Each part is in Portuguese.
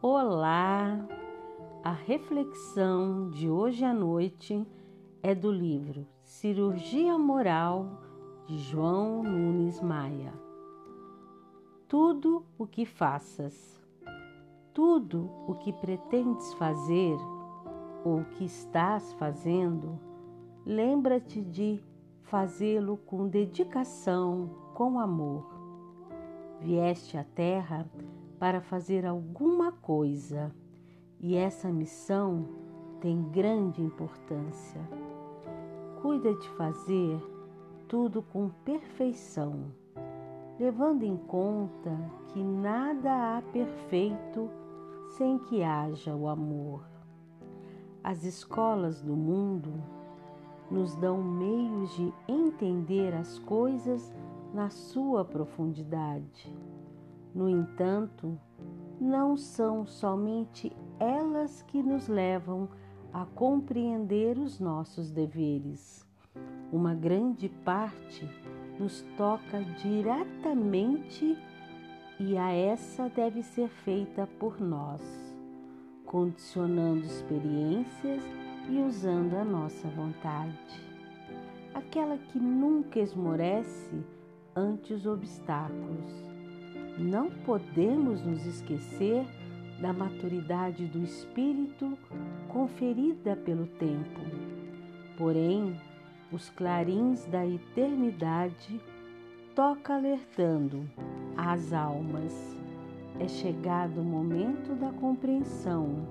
Olá! A reflexão de hoje à noite é do livro Cirurgia Moral de João Nunes Maia. Tudo o que faças, tudo o que pretendes fazer ou que estás fazendo, lembra-te de fazê-lo com dedicação, com amor. Vieste à Terra para fazer alguma coisa e essa missão tem grande importância. Cuida de fazer tudo com perfeição, levando em conta que nada há perfeito sem que haja o amor. As escolas do mundo nos dão meios de entender as coisas na sua profundidade. No entanto, não são somente elas que nos levam a compreender os nossos deveres. Uma grande parte nos toca diretamente e a essa deve ser feita por nós, condicionando experiências e usando a nossa vontade. Aquela que nunca esmorece ante os obstáculos. Não podemos nos esquecer da maturidade do espírito conferida pelo tempo. Porém, os clarins da eternidade toca alertando as almas. É chegado o momento da compreensão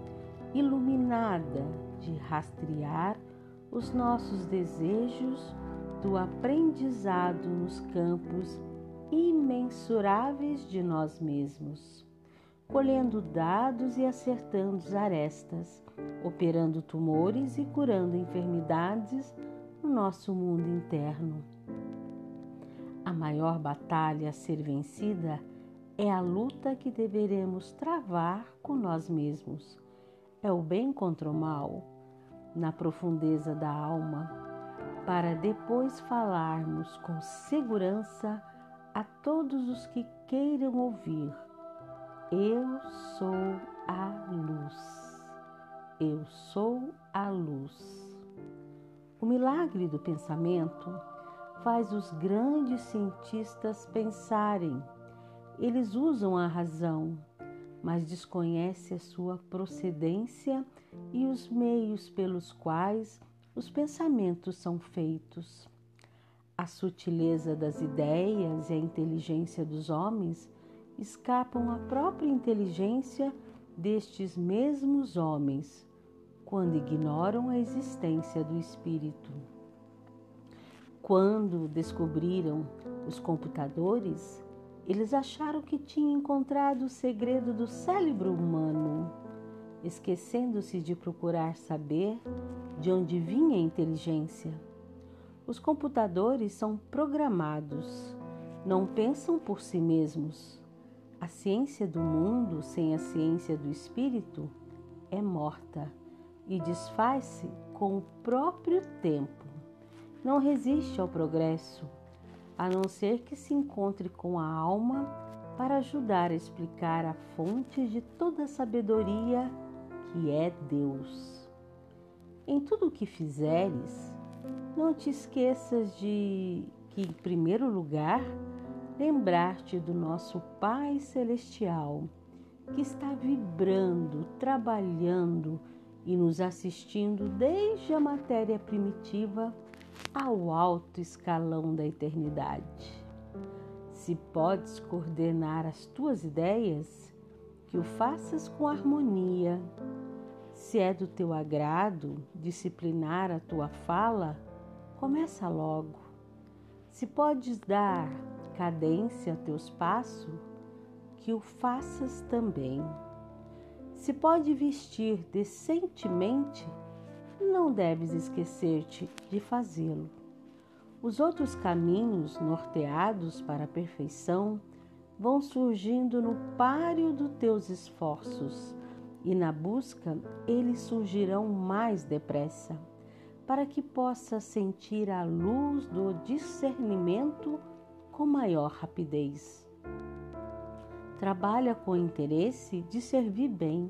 iluminada de rastrear os nossos desejos do aprendizado nos campos imensuráveis de nós mesmos colhendo dados e acertando arestas, operando tumores e curando enfermidades no nosso mundo interno. A maior batalha a ser vencida é a luta que deveremos travar com nós mesmos. É o bem contra o mal, na profundeza da alma, para depois falarmos com segurança a todos os que queiram ouvir eu sou a luz. Eu sou a luz. O milagre do pensamento faz os grandes cientistas pensarem. Eles usam a razão, mas desconhecem a sua procedência e os meios pelos quais os pensamentos são feitos. A sutileza das ideias e a inteligência dos homens escapam à própria inteligência destes mesmos homens quando ignoram a existência do espírito. Quando descobriram os computadores, eles acharam que tinham encontrado o segredo do cérebro humano, esquecendo-se de procurar saber de onde vinha a inteligência. Os computadores são programados, não pensam por si mesmos, a ciência do mundo sem a ciência do espírito é morta e desfaz-se com o próprio tempo. Não resiste ao progresso, a não ser que se encontre com a alma para ajudar a explicar a fonte de toda a sabedoria que é Deus. Em tudo o que fizeres, não te esqueças de que, em primeiro lugar, lembrar-te do nosso Pai Celestial, que está vibrando, trabalhando e nos assistindo desde a matéria primitiva ao alto escalão da eternidade. Se podes coordenar as tuas ideias, que o faças com harmonia. Se é do teu agrado disciplinar a tua fala, começa logo. Se podes dar cadência a teus passos, que o faças também. Se pode vestir decentemente, não deves esquecer-te de fazê-lo. Os outros caminhos norteados para a perfeição vão surgindo no páreo dos teus esforços, e na busca eles surgirão mais depressa, para que possas sentir a luz do discernimento com maior rapidez. Trabalha com interesse de servir bem,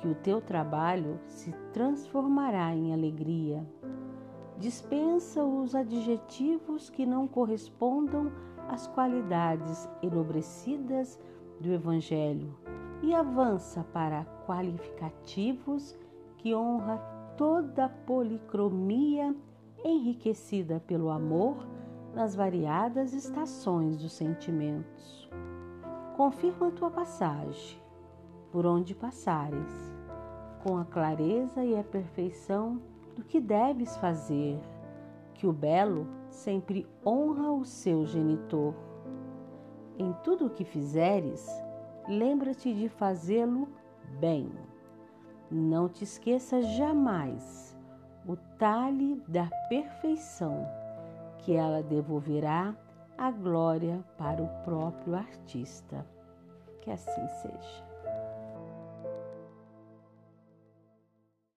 que o teu trabalho se transformará em alegria. Dispensa os adjetivos que não correspondam às qualidades enobrecidas do Evangelho e avança para qualificativos que honra toda a policromia enriquecida pelo amor nas variadas estações dos sentimentos. Confirma tua passagem, por onde passares, com a clareza e a perfeição do que deves fazer, que o belo sempre honra o seu genitor. Em tudo o que fizeres, lembra-te de fazê-lo bem. Não te esqueças jamais o talhe da perfeição, que ela devolverá a glória para o próprio artista. Que assim seja.